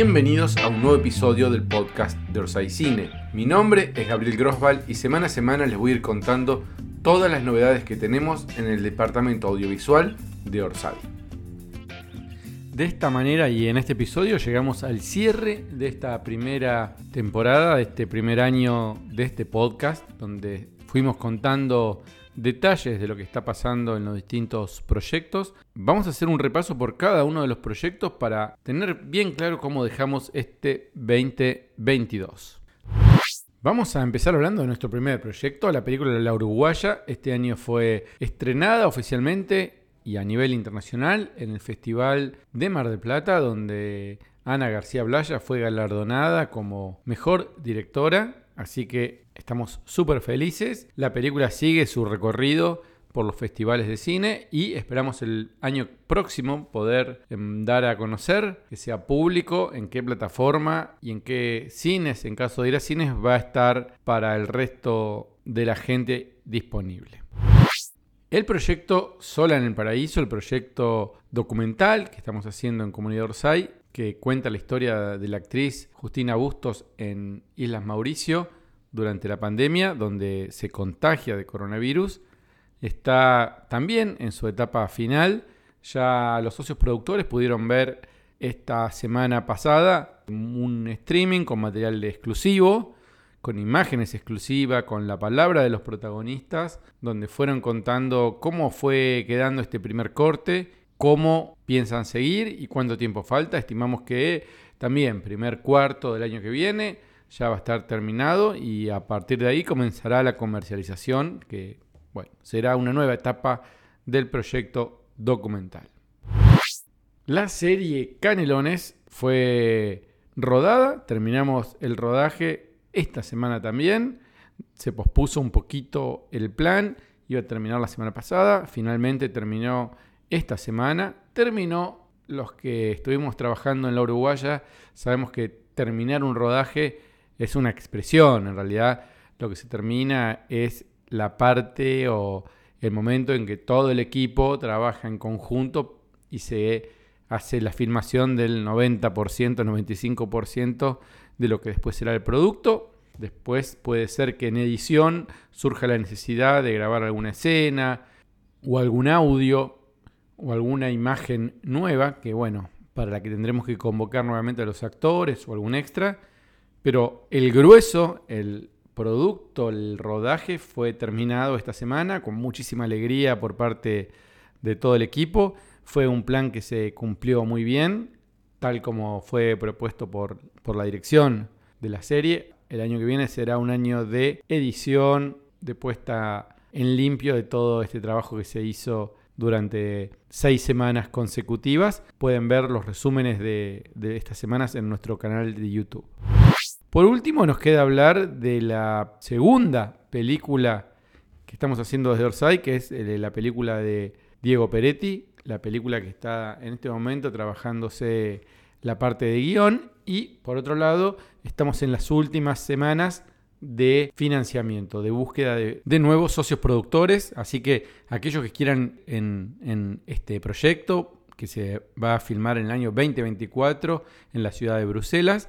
Bienvenidos a un nuevo episodio del podcast de Orsay Cine. Mi nombre es Gabriel Grosval y semana a semana les voy a ir contando todas las novedades que tenemos en el departamento audiovisual de Orsay. De esta manera y en este episodio llegamos al cierre de esta primera temporada, de este primer año de este podcast, donde fuimos contando detalles de lo que está pasando en los distintos proyectos. Vamos a hacer un repaso por cada uno de los proyectos para tener bien claro cómo dejamos este 2022. Vamos a empezar hablando de nuestro primer proyecto, la película La Uruguaya. Este año fue estrenada oficialmente y a nivel internacional en el Festival de Mar del Plata, donde Ana García Blaya fue galardonada como mejor directora. Así que estamos súper felices. La película sigue su recorrido por los festivales de cine y esperamos el año próximo poder em, dar a conocer que sea público en qué plataforma y en qué cines, en caso de ir a cines, va a estar para el resto de la gente disponible. El proyecto Sola en el Paraíso, el proyecto documental que estamos haciendo en Comunidad Orsay, que cuenta la historia de la actriz Justina Bustos en Islas Mauricio durante la pandemia, donde se contagia de coronavirus. Está también en su etapa final. Ya los socios productores pudieron ver esta semana pasada un streaming con material exclusivo con imágenes exclusivas, con la palabra de los protagonistas, donde fueron contando cómo fue quedando este primer corte, cómo piensan seguir y cuánto tiempo falta. Estimamos que también primer cuarto del año que viene ya va a estar terminado y a partir de ahí comenzará la comercialización, que bueno, será una nueva etapa del proyecto documental. La serie Canelones fue rodada, terminamos el rodaje esta semana también. Se pospuso un poquito el plan, iba a terminar la semana pasada, finalmente terminó esta semana. Terminó los que estuvimos trabajando en la Uruguaya, sabemos que terminar un rodaje es una expresión, en realidad lo que se termina es la parte o el momento en que todo el equipo trabaja en conjunto y se hace la filmación del 90%, 95% de lo que después será el producto. Después puede ser que en edición surja la necesidad de grabar alguna escena o algún audio o alguna imagen nueva, que bueno, para la que tendremos que convocar nuevamente a los actores o algún extra. Pero el grueso, el producto, el rodaje fue terminado esta semana con muchísima alegría por parte de todo el equipo. Fue un plan que se cumplió muy bien, tal como fue propuesto por, por la dirección de la serie. El año que viene será un año de edición, de puesta en limpio de todo este trabajo que se hizo durante seis semanas consecutivas. Pueden ver los resúmenes de, estas semanas en nuestro canal de YouTube. Por último, nos queda hablar de la segunda película que estamos haciendo desde Orsay, que es eh, la película de Diego Peretti, la película que está en este momento trabajándose la parte de guion y por otro lado estamos en las últimas semanas de financiamiento, de búsqueda de, nuevos socios productores, así que aquellos que quieran en, este proyecto, que se va a filmar en el año 2024 en la ciudad de Bruselas,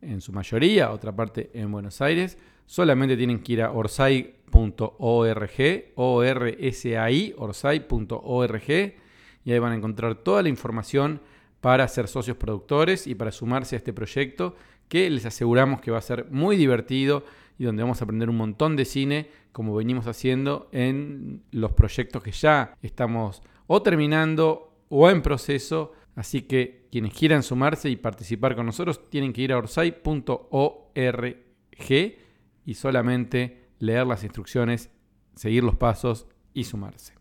en su mayoría, otra parte en Buenos Aires, solamente tienen que ir a orsay.org, O-R-S-A-I, orsay.org, y ahí van a encontrar toda la información para ser socios productores y para sumarse a este proyecto que les aseguramos que va a ser muy divertido y donde vamos a aprender un montón de cine como venimos haciendo en los proyectos que ya estamos o terminando o en proceso. Así que quienes quieran sumarse y participar con nosotros tienen que ir a orsay.org y solamente leer las instrucciones, seguir los pasos y sumarse.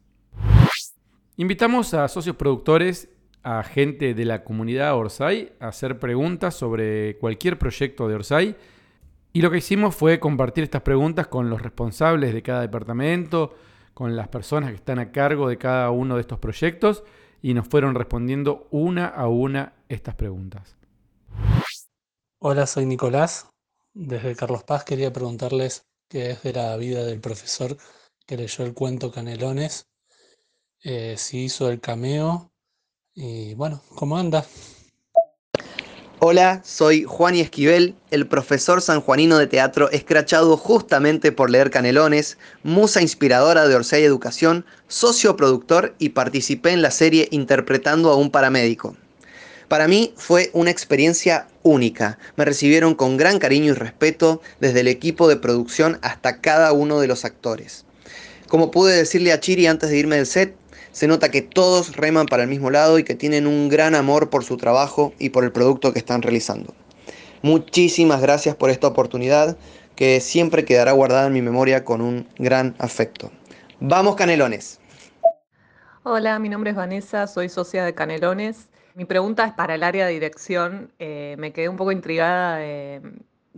Invitamos a socios productores a gente de la comunidad Orsay a hacer preguntas sobre cualquier proyecto de Orsay. Y lo que hicimos fue compartir estas preguntas con los responsables de cada departamento, con las personas que están a cargo de cada uno de estos proyectos y nos fueron respondiendo una a una estas preguntas. Hola, soy Nicolás. Desde Carlos Paz quería preguntarles qué es de la vida del profesor que leyó el cuento Canelones, eh, si hizo el cameo y bueno, ¿cómo anda? Hola, soy Juan y Esquivel, el profesor sanjuanino de teatro escrachado justamente por leer Canelones, musa inspiradora de Orsay Educación, socio productor y participé en la serie interpretando a un paramédico. Para mí fue una experiencia única. Me recibieron con gran cariño y respeto desde el equipo de producción hasta cada uno de los actores. Como pude decirle a Chiri antes de irme del set, se nota que todos reman para el mismo lado y que tienen un gran amor por su trabajo y por el producto que están realizando. Muchísimas gracias por esta oportunidad que siempre quedará guardada en mi memoria con un gran afecto. ¡Vamos Canelones! Hola, mi nombre es Vanessa, soy socia de Canelones. Mi pregunta es para el área de dirección. Eh, me quedé un poco intrigada eh,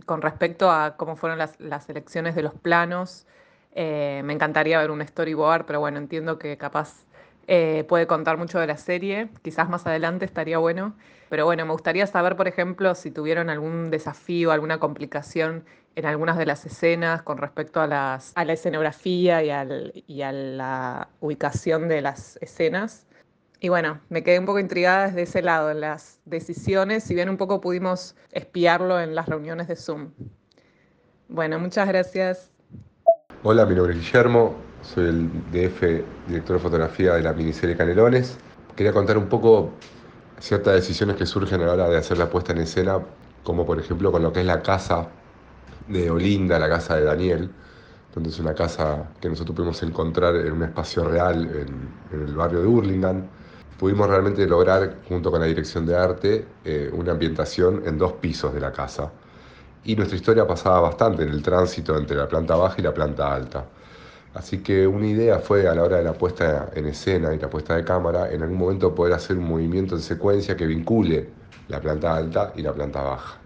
con respecto a cómo fueron las, las elecciones de los planos. Eh, me encantaría ver un storyboard, pero bueno, entiendo que capaz eh, puede contar mucho de la serie, quizás más adelante estaría bueno. Pero bueno, me gustaría saber, por ejemplo, si tuvieron algún desafío, alguna complicación en algunas de las escenas con respecto a, la escenografía y, al, y a la ubicación de las escenas. Y bueno, me quedé un poco intrigada desde ese lado, en las decisiones, si bien un poco pudimos espiarlo en las reuniones de Zoom. Bueno, muchas gracias. Hola, mi nombre es Guillermo, soy el DF, director de fotografía de la miniserie Canelones. Quería contar un poco ciertas decisiones que surgen a la hora de hacer la puesta en escena, como por ejemplo con lo que es la casa de Olinda, la casa de Daniel, donde es una casa que nosotros pudimos encontrar en un espacio real en, el barrio de Hurlingham. Pudimos realmente lograr, junto con la dirección de arte, eh, una ambientación en dos pisos de la casa. Y nuestra historia pasaba bastante en el tránsito entre la planta baja y la planta alta. Así que una idea fue a la hora de la puesta en escena y la puesta de cámara, en algún momento poder hacer un movimiento en secuencia que vincule la planta alta y la planta baja.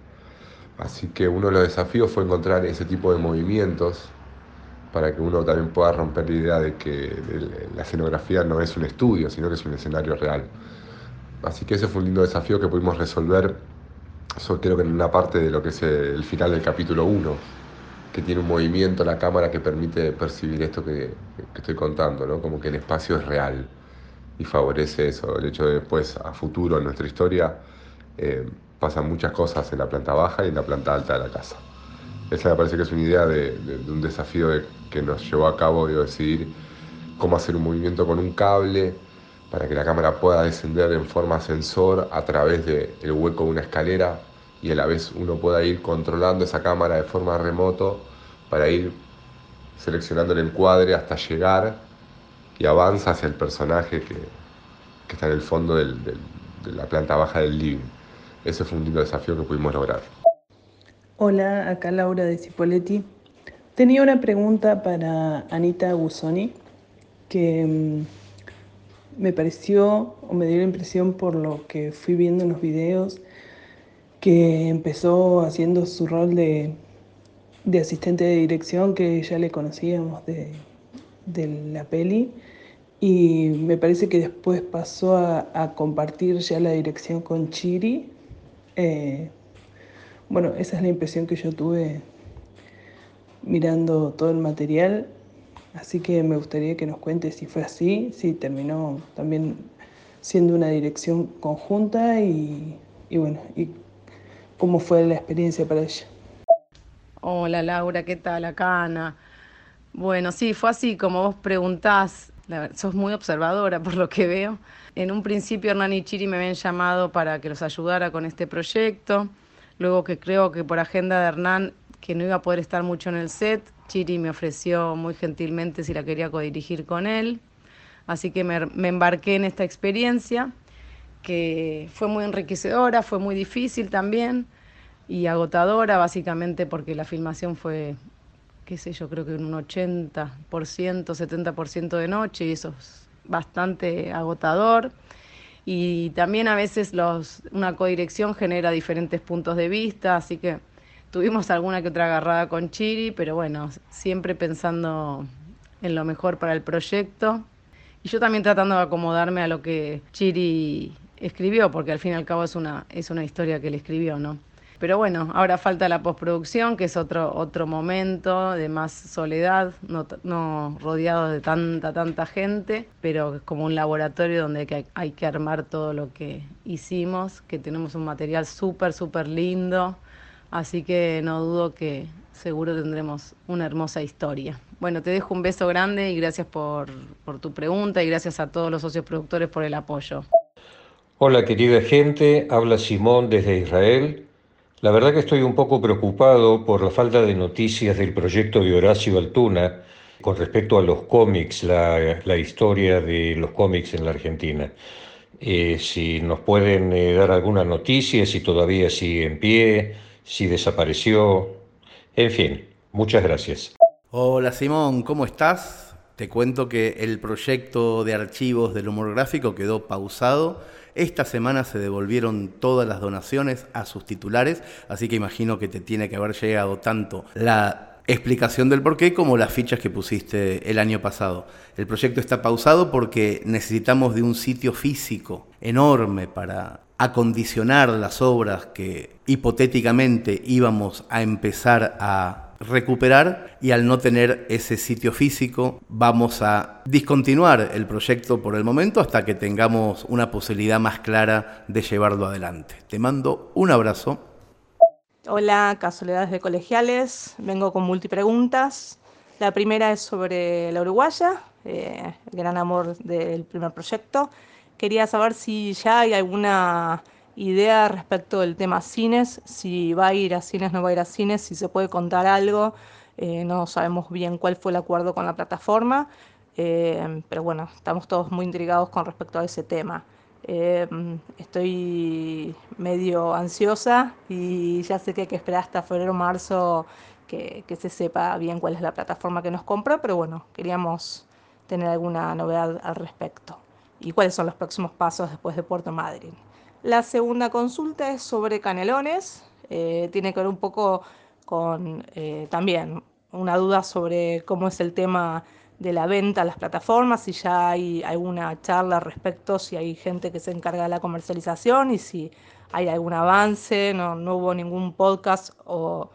Así que uno de los desafíos fue encontrar ese tipo de movimientos para que uno también pueda romper la idea de que la escenografía no es un estudio, sino que es un escenario real. Así que ese fue un lindo desafío que pudimos resolver, creo que en una parte de lo que es el final del capítulo 1 que tiene un movimiento la cámara que permite percibir esto que, estoy contando, ¿no? como que el espacio es real y favorece eso. El hecho de después, a futuro, en nuestra historia, eh, pasan muchas cosas en la planta baja y en la planta alta de la casa. Esa me parece que es una idea de, un desafío que nos llevó a cabo de decidir cómo hacer un movimiento con un cable para que la cámara pueda descender en forma sensor a través del hueco de una escalera y a la vez uno pueda ir controlando esa cámara de forma remoto para ir seleccionando el encuadre hasta llegar y avanza hacia el personaje que, está en el fondo de la planta baja del living. Ese fue un lindo desafío que pudimos lograr. Hola, acá Laura de Cipoletti. Tenía una pregunta para Anita Gusoni que mm, me pareció o me dio la impresión por lo que fui viendo en los videos que empezó haciendo su rol de, asistente de dirección que ya le conocíamos de, la peli y me parece que después pasó a, compartir ya la dirección con Chiri. Eh, bueno, esa es la impresión que yo tuve mirando todo el material, así que me gustaría que nos cuente si fue así, si terminó también siendo una dirección conjunta y, y bueno, ¿Cómo fue la experiencia para ella? Hola Laura, ¿qué tal? Acá Ana. Bueno, sí, fue así como vos preguntás, sos muy observadora por lo que veo. En un principio Hernán y Chiri me habían llamado para que los ayudara con este proyecto, luego que creo que por agenda de Hernán, que no iba a poder estar mucho en el set, Chiri me ofreció muy gentilmente si la quería codirigir con él, así que me, me embarqué en esta experiencia que fue muy enriquecedora, fue muy difícil también y agotadora, básicamente porque la filmación fue, qué sé yo, creo que un 80%, 70% de noche y eso es bastante agotador. Y también a veces los, una codirección genera diferentes puntos de vista, así que tuvimos alguna que otra agarrada con Chiri, pero bueno, siempre pensando en lo mejor para el proyecto. Y yo también tratando de acomodarme a lo que Chiri escribió, porque al fin y al cabo es una, es una historia que él escribió, ¿no? Pero bueno, ahora falta la postproducción, que es otro, otro momento de más soledad, no, no rodeado de tanta, tanta gente, pero es como un laboratorio donde hay que, hay que armar todo lo que hicimos, que tenemos un material súper, súper lindo, así que no dudo que seguro tendremos una hermosa historia. Bueno, te dejo un beso grande y gracias por, por tu pregunta y gracias a todos los socios productores por el apoyo. Hola querida gente, habla Simón desde Israel. La verdad que estoy un poco preocupado por la falta de noticias del proyecto de Horacio Altuna con respecto a los cómics, la, historia de los cómics en la Argentina. Eh, si nos pueden eh, dar alguna noticia, si todavía sigue en pie, si desapareció, en fin, muchas gracias. Hola Simón, ¿cómo estás? Te cuento que el proyecto de archivos del humor gráfico quedó pausado. Esta semana se devolvieron todas las donaciones a sus titulares, así que imagino que te tiene que haber llegado tanto la explicación del porqué como las fichas que pusiste el año pasado. El proyecto está pausado porque necesitamos de un sitio físico enorme para acondicionar las obras que hipotéticamente íbamos a empezar a recuperar y al no tener ese sitio físico vamos a discontinuar el proyecto por el momento hasta que tengamos una posibilidad más clara de llevarlo adelante. Te mando un abrazo. Hola, casualidades de colegiales. Vengo con multipreguntas. La primera es sobre la uruguaya, eh, el gran amor del primer proyecto. Quería saber si ya hay alguna idea respecto del tema cines, si va a ir a cines, no va a ir a cines, si se puede contar algo. Eh, no sabemos bien cuál fue el acuerdo con la plataforma, eh, pero bueno, estamos todos muy intrigados con respecto a ese tema. Eh, estoy medio ansiosa y ya sé que hay que esperar hasta febrero o marzo que, que, se sepa bien cuál es la plataforma que nos compra, pero bueno, queríamos tener alguna novedad al respecto y cuáles son los próximos pasos después de Puerto Madryn. La segunda consulta es sobre canelones. Eh, tiene que ver un poco con eh, también una duda sobre cómo es el tema de la venta a las plataformas, si ya hay alguna charla respecto, si hay gente que se encarga de la comercialización y si hay algún avance, no, hubo ningún podcast o,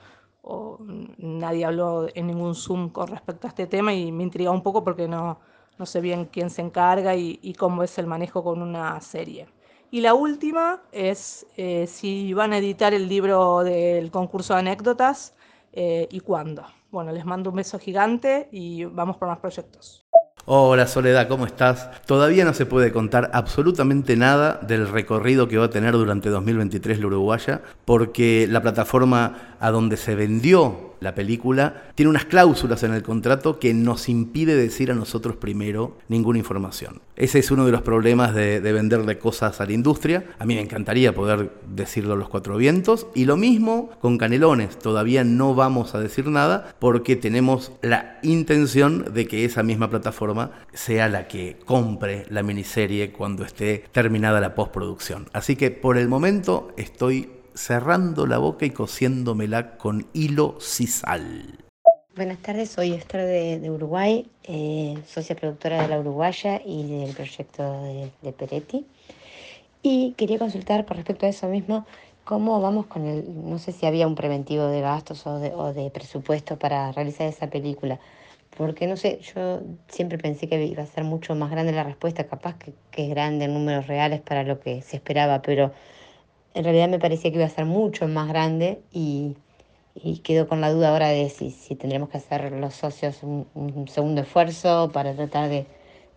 nadie habló en ningún Zoom con respecto a este tema y me intriga un poco porque no, no sé bien quién se encarga y cómo es el manejo con una serie. Y la última es eh, si van a editar el libro del concurso de anécdotas eh, y cuándo. Bueno, les mando un beso gigante y vamos por más proyectos. Hola Soledad, ¿cómo estás? Todavía no se puede contar absolutamente nada del recorrido que va a tener durante 2023 la Uruguaya, porque la plataforma a donde se vendió la película, tiene unas cláusulas en el contrato que nos impide decir a nosotros primero ninguna información. Ese es uno de los problemas de, de venderle cosas a la industria. A mí me encantaría poder decirlo a los cuatro vientos. Y lo mismo con Canelones. Todavía no vamos a decir nada porque tenemos la intención de que esa misma plataforma sea la que compre la miniserie cuando esté terminada la postproducción. Así que por el momento estoy cerrando la boca y cosiéndomela con hilo sisal. Buenas tardes, soy Esther de, Uruguay, eh, socia productora de La Uruguaya y del proyecto de, Peretti. Y quería consultar con respecto a eso mismo, cómo vamos con el, no sé si había un preventivo de gastos o de, presupuesto para realizar esa película. Porque no sé, yo siempre pensé que iba a ser mucho más grande la respuesta, capaz que, que es grande en números reales para lo que se esperaba, pero en realidad me parecía que iba a ser mucho más grande y, quedo con la duda ahora de si, si tendremos que hacer los socios un, segundo esfuerzo para tratar de,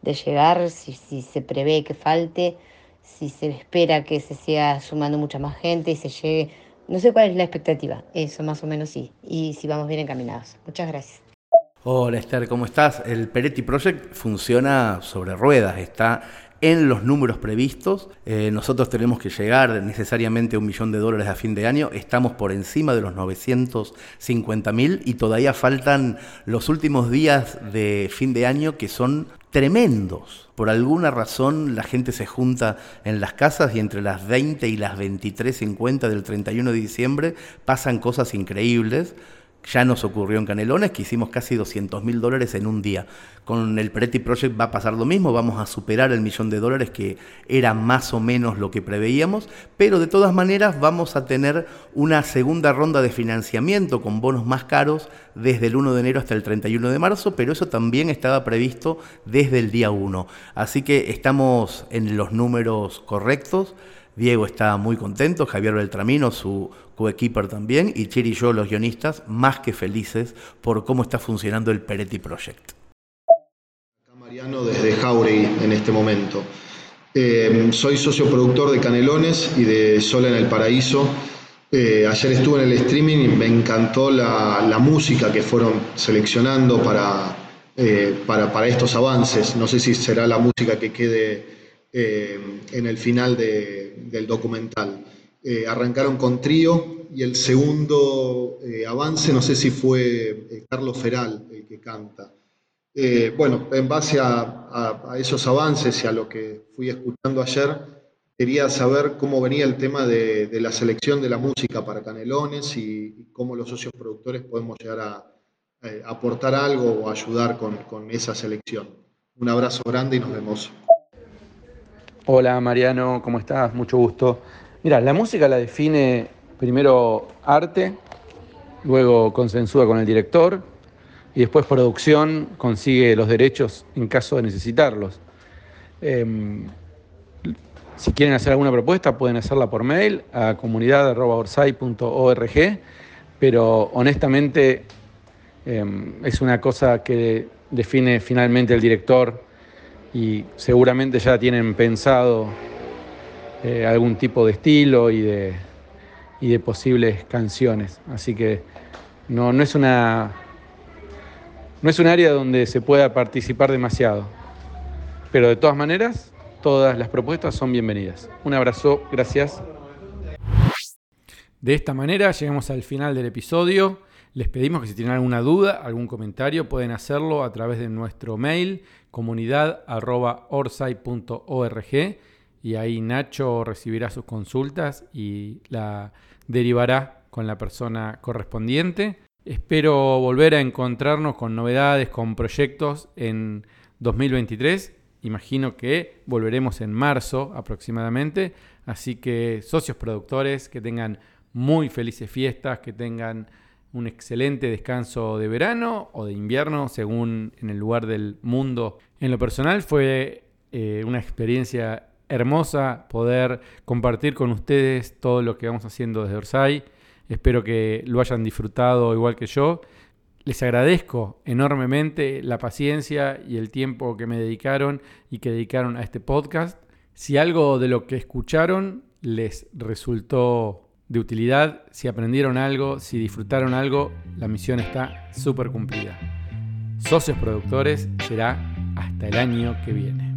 de llegar, si, si, se prevé que falte, si se espera que se siga sumando mucha más gente y se llegue. No sé cuál es la expectativa, eso más o menos sí, y si vamos bien encaminados. Muchas gracias. Hola Esther, ¿cómo estás? El Peretti Project funciona sobre ruedas, está en los números previstos. Eh, nosotros tenemos que llegar necesariamente a un millón de dólares a fin de año. Estamos por encima de los 950 mil y todavía faltan los últimos días de fin de año que son tremendos. Por alguna razón la gente se junta en las casas y entre las 20 y las 23.50 del 31 de diciembre pasan cosas increíbles ya nos ocurrió en Canelones que hicimos casi 200 mil dólares en un día. Con el Peretti Project va a pasar lo mismo, vamos a superar el millón de dólares que era más o menos lo que preveíamos, pero de todas maneras vamos a tener una segunda ronda de financiamiento con bonos más caros desde el 1 de enero hasta el 31 de marzo, pero eso también estaba previsto desde el día 1. Así que estamos en los números correctos. Diego está muy contento, Javier Beltramino, su coequiper también, y Chiri y yo, los guionistas, más que felices por cómo está funcionando el Peretti Project. Mariano desde Jauregui en este momento. Eh, soy socio productor de Canelones y de Sola en el Paraíso. Eh, ayer estuve en el streaming y me encantó la, música que fueron seleccionando para, eh, para, para, estos avances. No sé si será la música que quede en el final del documental. arrancaron con trío y el segundo avance, no sé si fue Carlos Feral el que canta. Eh, bueno, en base a, esos avances y a lo que fui escuchando ayer, quería saber cómo venía el tema de, la selección de la música para Canelones y, cómo los socios productores podemos llegar a, eh, aportar algo o ayudar con, con esa selección. Un abrazo grande y nos vemos. Hola Mariano, ¿cómo estás? Mucho gusto. Mira, la música la define primero arte, luego consensúa con el director, y después producción consigue los derechos en caso de necesitarlos. Em, si quieren hacer alguna propuesta pueden hacerla por mail a comunidad.orsay.org, pero honestamente em, es una cosa que define finalmente el director y seguramente ya tienen pensado eh, algún tipo de estilo y de, y de posibles canciones. Así que no, no es una no es un área donde se pueda participar demasiado, pero de todas maneras, todas las propuestas son bienvenidas. Un abrazo, gracias. De esta manera llegamos al final del episodio. Les pedimos que si tienen alguna duda, algún comentario, pueden hacerlo a través de nuestro mail comunidad.orsay.org y ahí Nacho recibirá sus consultas y la derivará con la persona correspondiente. Espero volver a encontrarnos con novedades, con proyectos en 2023. Imagino que volveremos en marzo aproximadamente. Así que socios productores, que tengan muy felices fiestas, que tengan un excelente descanso de verano o de invierno, según en el lugar del mundo. En lo personal fue eh, una experiencia hermosa poder compartir con ustedes todo lo que vamos haciendo desde Orsay Espero que lo hayan disfrutado igual que yo. Les agradezco enormemente la paciencia y el tiempo que me dedicaron y que dedicaron a este podcast. Si algo de lo que escucharon les resultó de utilidad, si aprendieron algo, si disfrutaron algo, la misión está súper cumplida. Socios Productores será hasta el año que viene.